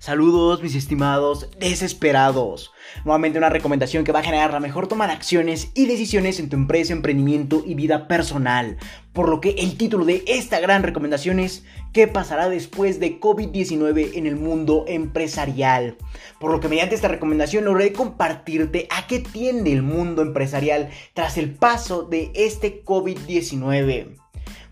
Saludos mis estimados desesperados. Nuevamente una recomendación que va a generar la mejor toma de acciones y decisiones en tu empresa, emprendimiento y vida personal. Por lo que el título de esta gran recomendación es ¿Qué pasará después de COVID-19 en el mundo empresarial? Por lo que mediante esta recomendación logré compartirte a qué tiende el mundo empresarial tras el paso de este COVID-19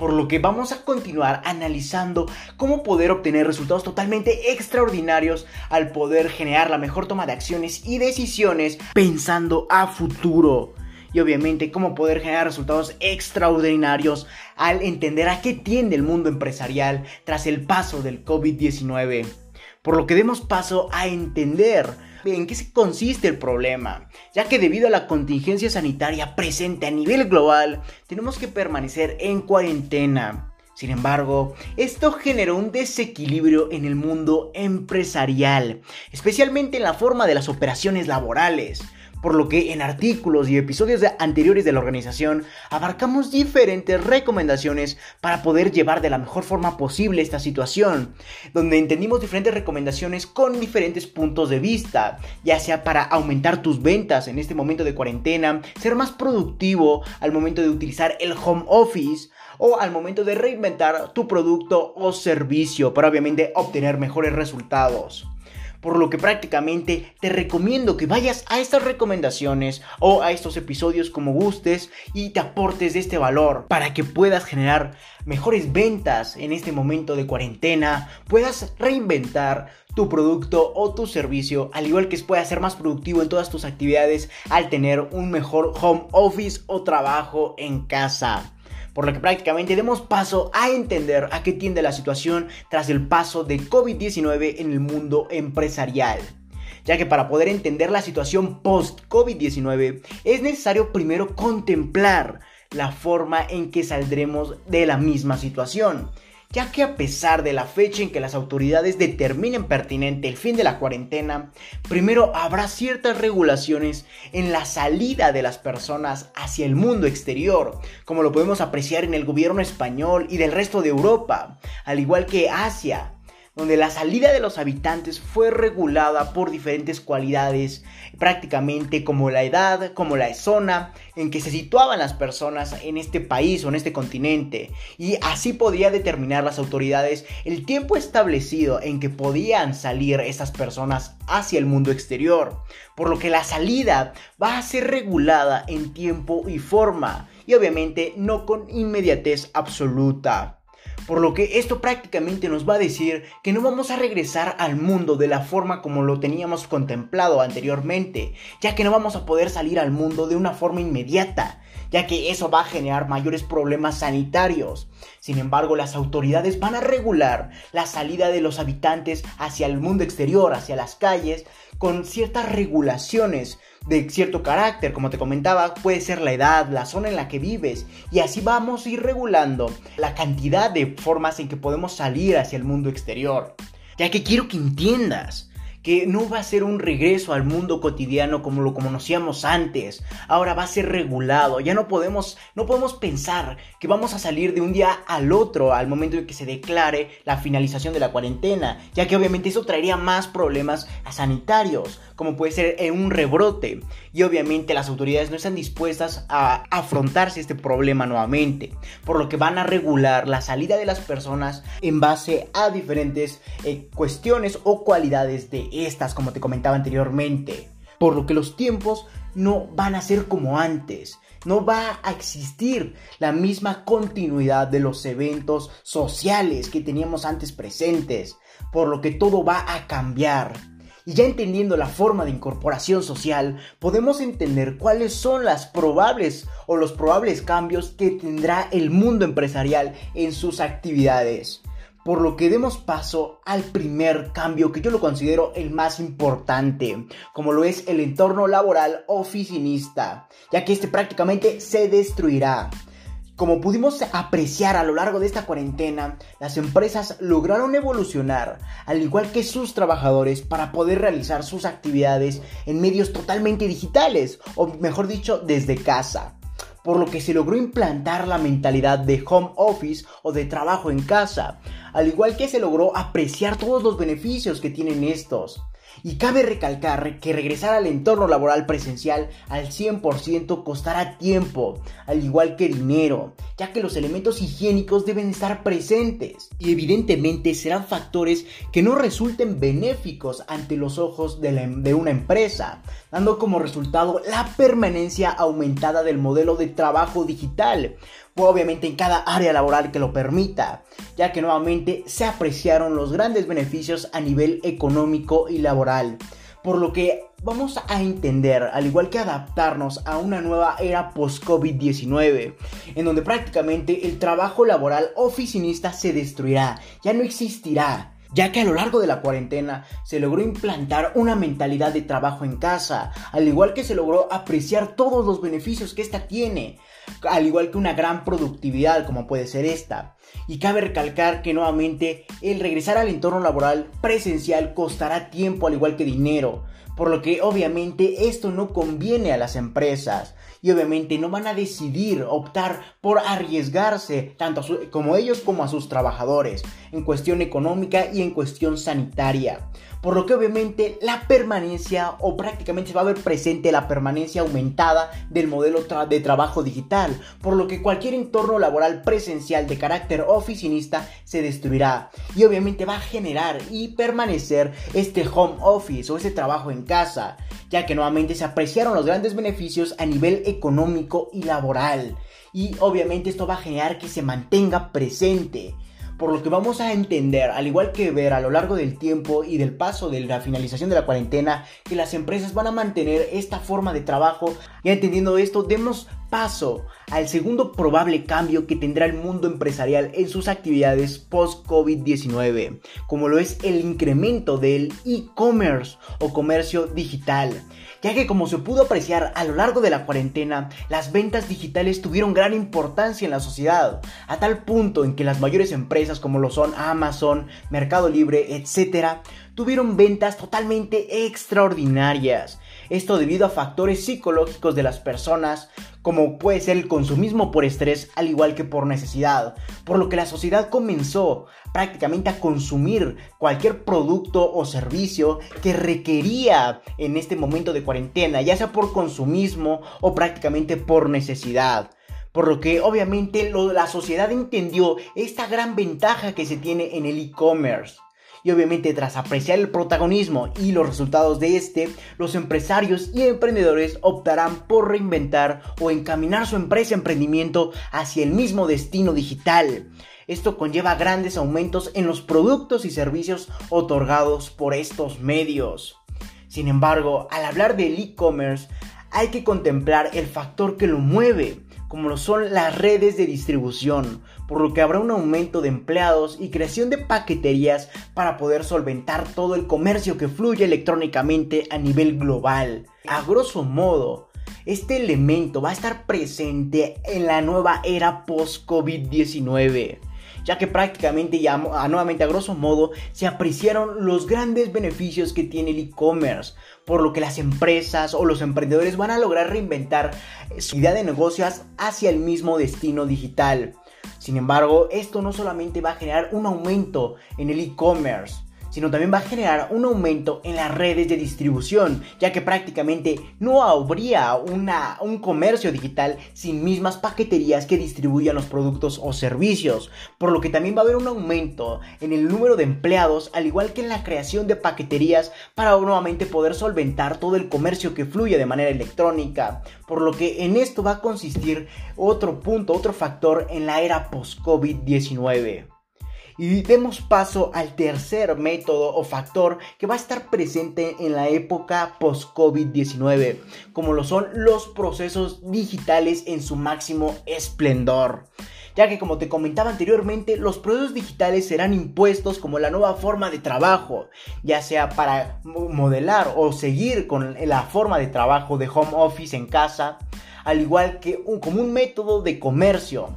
por lo que vamos a continuar analizando cómo poder obtener resultados totalmente extraordinarios al poder generar la mejor toma de acciones y decisiones pensando a futuro. Y obviamente cómo poder generar resultados extraordinarios al entender a qué tiende el mundo empresarial tras el paso del COVID-19. Por lo que demos paso a entender en qué consiste el problema, ya que debido a la contingencia sanitaria presente a nivel global, tenemos que permanecer en cuarentena. Sin embargo, esto generó un desequilibrio en el mundo empresarial, especialmente en la forma de las operaciones laborales por lo que en artículos y episodios anteriores de la organización abarcamos diferentes recomendaciones para poder llevar de la mejor forma posible esta situación, donde entendimos diferentes recomendaciones con diferentes puntos de vista, ya sea para aumentar tus ventas en este momento de cuarentena, ser más productivo al momento de utilizar el home office, o al momento de reinventar tu producto o servicio para obviamente obtener mejores resultados por lo que prácticamente te recomiendo que vayas a estas recomendaciones o a estos episodios como gustes y te aportes de este valor para que puedas generar mejores ventas en este momento de cuarentena, puedas reinventar tu producto o tu servicio, al igual que puedas ser más productivo en todas tus actividades al tener un mejor home office o trabajo en casa por lo que prácticamente demos paso a entender a qué tiende la situación tras el paso de COVID-19 en el mundo empresarial. Ya que para poder entender la situación post-COVID-19 es necesario primero contemplar la forma en que saldremos de la misma situación ya que a pesar de la fecha en que las autoridades determinen pertinente el fin de la cuarentena, primero habrá ciertas regulaciones en la salida de las personas hacia el mundo exterior, como lo podemos apreciar en el gobierno español y del resto de Europa, al igual que Asia, donde la salida de los habitantes fue regulada por diferentes cualidades, prácticamente como la edad, como la zona en que se situaban las personas en este país o en este continente, y así podía determinar las autoridades el tiempo establecido en que podían salir esas personas hacia el mundo exterior, por lo que la salida va a ser regulada en tiempo y forma, y obviamente no con inmediatez absoluta. Por lo que esto prácticamente nos va a decir que no vamos a regresar al mundo de la forma como lo teníamos contemplado anteriormente, ya que no vamos a poder salir al mundo de una forma inmediata, ya que eso va a generar mayores problemas sanitarios. Sin embargo, las autoridades van a regular la salida de los habitantes hacia el mundo exterior, hacia las calles, con ciertas regulaciones de cierto carácter, como te comentaba, puede ser la edad, la zona en la que vives, y así vamos a ir regulando la cantidad de formas en que podemos salir hacia el mundo exterior. Ya que quiero que entiendas que no va a ser un regreso al mundo cotidiano como lo conocíamos antes. Ahora va a ser regulado. Ya no podemos, no podemos pensar que vamos a salir de un día al otro al momento en que se declare la finalización de la cuarentena, ya que obviamente eso traería más problemas sanitarios, como puede ser en un rebrote. Y obviamente las autoridades no están dispuestas a afrontarse este problema nuevamente, por lo que van a regular la salida de las personas en base a diferentes eh, cuestiones o cualidades de estas, como te comentaba anteriormente. Por lo que los tiempos no van a ser como antes. No va a existir la misma continuidad de los eventos sociales que teníamos antes presentes. Por lo que todo va a cambiar. Y ya entendiendo la forma de incorporación social, podemos entender cuáles son las probables o los probables cambios que tendrá el mundo empresarial en sus actividades por lo que demos paso al primer cambio que yo lo considero el más importante, como lo es el entorno laboral oficinista, ya que este prácticamente se destruirá. Como pudimos apreciar a lo largo de esta cuarentena, las empresas lograron evolucionar, al igual que sus trabajadores, para poder realizar sus actividades en medios totalmente digitales, o mejor dicho, desde casa por lo que se logró implantar la mentalidad de home office o de trabajo en casa, al igual que se logró apreciar todos los beneficios que tienen estos. Y cabe recalcar que regresar al entorno laboral presencial al 100% costará tiempo, al igual que dinero, ya que los elementos higiénicos deben estar presentes y evidentemente serán factores que no resulten benéficos ante los ojos de, de una empresa, dando como resultado la permanencia aumentada del modelo de trabajo digital, obviamente en cada área laboral que lo permita, ya que nuevamente se apreciaron los grandes beneficios a nivel económico y laboral. Por lo que vamos a entender, al igual que adaptarnos a una nueva era post-COVID-19, en donde prácticamente el trabajo laboral oficinista se destruirá, ya no existirá ya que a lo largo de la cuarentena se logró implantar una mentalidad de trabajo en casa, al igual que se logró apreciar todos los beneficios que esta tiene, al igual que una gran productividad como puede ser esta. Y cabe recalcar que nuevamente el regresar al entorno laboral presencial costará tiempo al igual que dinero, por lo que obviamente esto no conviene a las empresas y obviamente no van a decidir optar por arriesgarse tanto como ellos como a sus trabajadores en cuestión económica y en cuestión sanitaria. Por lo que obviamente la permanencia o prácticamente se va a ver presente la permanencia aumentada del modelo de trabajo digital, por lo que cualquier entorno laboral presencial de carácter oficinista se destruirá y obviamente va a generar y permanecer este home office o este trabajo en casa ya que nuevamente se apreciaron los grandes beneficios a nivel económico y laboral. Y obviamente esto va a generar que se mantenga presente. Por lo que vamos a entender, al igual que ver a lo largo del tiempo y del paso de la finalización de la cuarentena, que las empresas van a mantener esta forma de trabajo. Ya entendiendo esto, demos paso al segundo probable cambio que tendrá el mundo empresarial en sus actividades post-COVID-19, como lo es el incremento del e-commerce o comercio digital, ya que como se pudo apreciar a lo largo de la cuarentena, las ventas digitales tuvieron gran importancia en la sociedad, a tal punto en que las mayores empresas como lo son Amazon, Mercado Libre, etc., tuvieron ventas totalmente extraordinarias. Esto debido a factores psicológicos de las personas, como puede ser el consumismo por estrés al igual que por necesidad, por lo que la sociedad comenzó prácticamente a consumir cualquier producto o servicio que requería en este momento de cuarentena, ya sea por consumismo o prácticamente por necesidad. Por lo que obviamente la sociedad entendió esta gran ventaja que se tiene en el e-commerce y obviamente tras apreciar el protagonismo y los resultados de este, los empresarios y emprendedores optarán por reinventar o encaminar su empresa emprendimiento hacia el mismo destino digital. Esto conlleva grandes aumentos en los productos y servicios otorgados por estos medios. Sin embargo, al hablar del e-commerce, hay que contemplar el factor que lo mueve, como lo son las redes de distribución, por lo que habrá un aumento de empleados y creación de paqueterías para poder solventar todo el comercio que fluye electrónicamente a nivel global. A grosso modo, este elemento va a estar presente en la nueva era post-COVID-19 ya que prácticamente ya nuevamente a grosso modo se apreciaron los grandes beneficios que tiene el e-commerce, por lo que las empresas o los emprendedores van a lograr reinventar su idea de negocios hacia el mismo destino digital. Sin embargo, esto no solamente va a generar un aumento en el e-commerce, sino también va a generar un aumento en las redes de distribución, ya que prácticamente no habría una, un comercio digital sin mismas paqueterías que distribuyan los productos o servicios, por lo que también va a haber un aumento en el número de empleados, al igual que en la creación de paqueterías para nuevamente poder solventar todo el comercio que fluye de manera electrónica, por lo que en esto va a consistir otro punto, otro factor en la era post-COVID-19. Y demos paso al tercer método o factor que va a estar presente en la época post-COVID-19, como lo son los procesos digitales en su máximo esplendor. Ya que como te comentaba anteriormente, los procesos digitales serán impuestos como la nueva forma de trabajo, ya sea para modelar o seguir con la forma de trabajo de home office en casa, al igual que un, como un método de comercio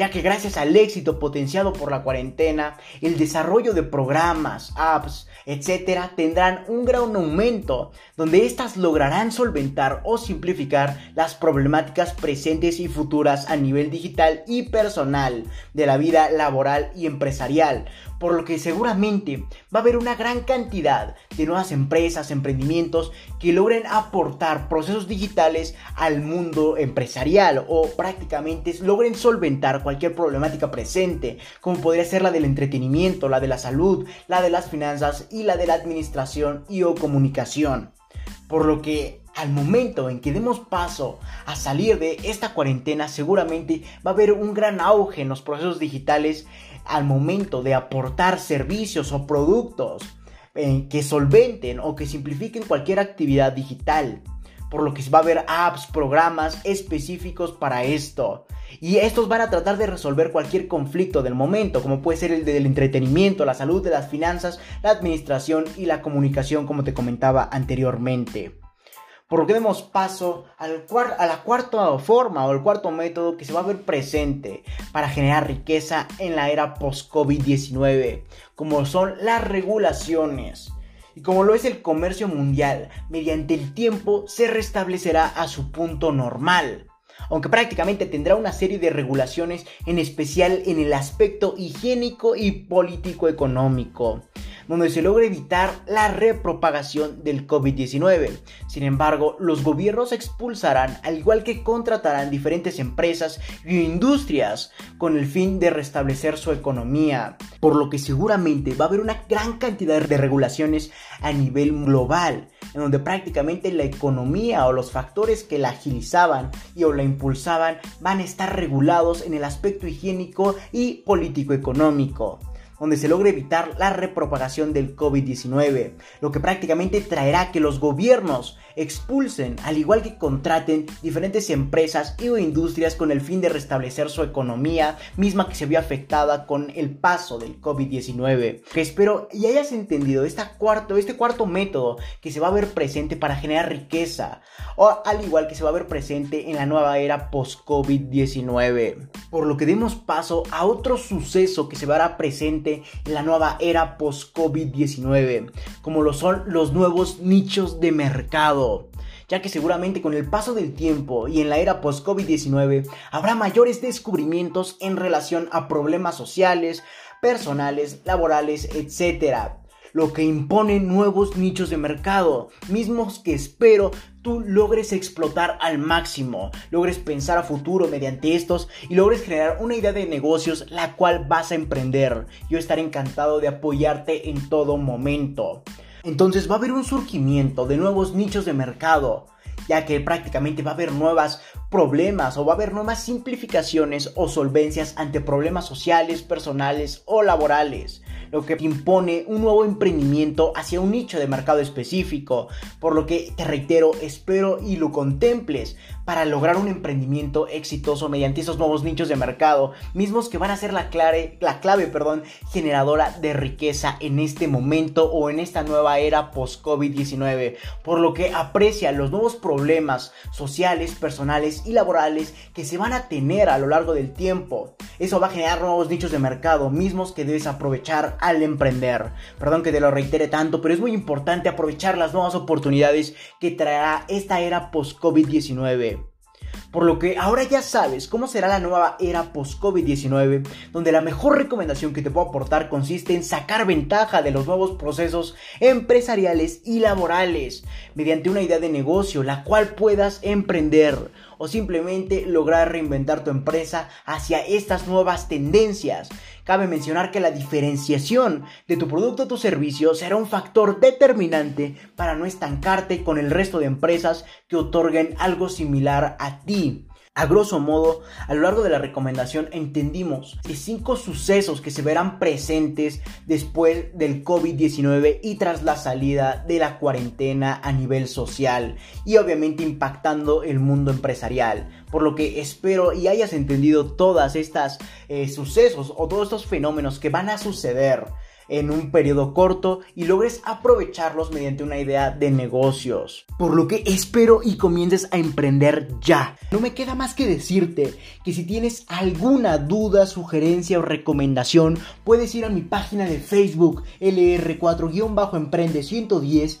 ya que gracias al éxito potenciado por la cuarentena, el desarrollo de programas, apps, etcétera, tendrán un gran aumento, donde éstas lograrán solventar o simplificar las problemáticas presentes y futuras a nivel digital y personal de la vida laboral y empresarial, por lo que seguramente va a haber una gran cantidad de nuevas empresas, emprendimientos que logren aportar procesos digitales al mundo empresarial o prácticamente logren solventar cualquier problemática presente, como podría ser la del entretenimiento, la de la salud, la de las finanzas y la de la administración y o comunicación. Por lo que al momento en que demos paso a salir de esta cuarentena, seguramente va a haber un gran auge en los procesos digitales al momento de aportar servicios o productos eh, que solventen o que simplifiquen cualquier actividad digital. Por lo que va a haber apps, programas específicos para esto. Y estos van a tratar de resolver cualquier conflicto del momento, como puede ser el del entretenimiento, la salud, de las finanzas, la administración y la comunicación, como te comentaba anteriormente por lo que demos paso a la cuarta forma o el cuarto método que se va a ver presente para generar riqueza en la era post-COVID-19, como son las regulaciones. Y como lo es el comercio mundial, mediante el tiempo se restablecerá a su punto normal aunque prácticamente tendrá una serie de regulaciones, en especial en el aspecto higiénico y político económico donde se logra evitar la repropagación del COVID-19. Sin embargo, los gobiernos expulsarán, al igual que contratarán diferentes empresas y industrias con el fin de restablecer su economía, por lo que seguramente va a haber una gran cantidad de regulaciones a nivel global, en donde prácticamente la economía o los factores que la agilizaban y o la impulsaban van a estar regulados en el aspecto higiénico y político económico donde se logre evitar la repropagación del COVID-19, lo que prácticamente traerá que los gobiernos expulsen, al igual que contraten diferentes empresas y o industrias con el fin de restablecer su economía, misma que se vio afectada con el paso del COVID-19. Que espero y hayas entendido esta cuarto, este cuarto método que se va a ver presente para generar riqueza, o al igual que se va a ver presente en la nueva era post-COVID-19. Por lo que demos paso a otro suceso que se verá presente en la nueva era post-COVID-19, como lo son los nuevos nichos de mercado ya que seguramente con el paso del tiempo y en la era post-COVID-19 habrá mayores descubrimientos en relación a problemas sociales, personales, laborales, etc lo que impone nuevos nichos de mercado, mismos que espero tú logres explotar al máximo, logres pensar a futuro mediante estos y logres generar una idea de negocios la cual vas a emprender. Yo estaré encantado de apoyarte en todo momento. Entonces va a haber un surgimiento de nuevos nichos de mercado, ya que prácticamente va a haber nuevos problemas o va a haber nuevas simplificaciones o solvencias ante problemas sociales, personales o laborales lo que impone un nuevo emprendimiento hacia un nicho de mercado específico, por lo que te reitero, espero y lo contemples para lograr un emprendimiento exitoso mediante esos nuevos nichos de mercado, mismos que van a ser la clave, la clave perdón, generadora de riqueza en este momento o en esta nueva era post-COVID-19, por lo que aprecia los nuevos problemas sociales, personales y laborales que se van a tener a lo largo del tiempo. Eso va a generar nuevos nichos de mercado, mismos que debes aprovechar al emprender. Perdón que te lo reitere tanto, pero es muy importante aprovechar las nuevas oportunidades que traerá esta era post-COVID-19. Por lo que ahora ya sabes cómo será la nueva era post-COVID-19, donde la mejor recomendación que te puedo aportar consiste en sacar ventaja de los nuevos procesos empresariales y laborales, mediante una idea de negocio la cual puedas emprender o simplemente lograr reinventar tu empresa hacia estas nuevas tendencias. Cabe mencionar que la diferenciación de tu producto o tu servicio será un factor determinante para no estancarte con el resto de empresas que otorguen algo similar a ti. A grosso modo, a lo largo de la recomendación entendimos que cinco sucesos que se verán presentes después del COVID-19 y tras la salida de la cuarentena a nivel social y obviamente impactando el mundo empresarial. Por lo que espero y hayas entendido todas estas eh, sucesos o todos estos fenómenos que van a suceder en un periodo corto y logres aprovecharlos mediante una idea de negocios. Por lo que espero y comiences a emprender ya. No me queda más que decirte que si tienes alguna duda, sugerencia o recomendación, puedes ir a mi página de Facebook LR4-Emprende 110,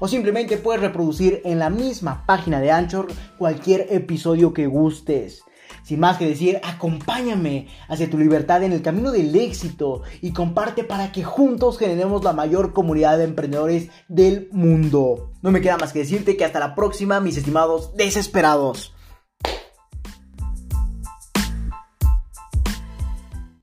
o simplemente puedes reproducir en la misma página de Anchor cualquier episodio que gustes. Sin más que decir, acompáñame hacia tu libertad en el camino del éxito y comparte para que juntos generemos la mayor comunidad de emprendedores del mundo. No me queda más que decirte que hasta la próxima, mis estimados desesperados.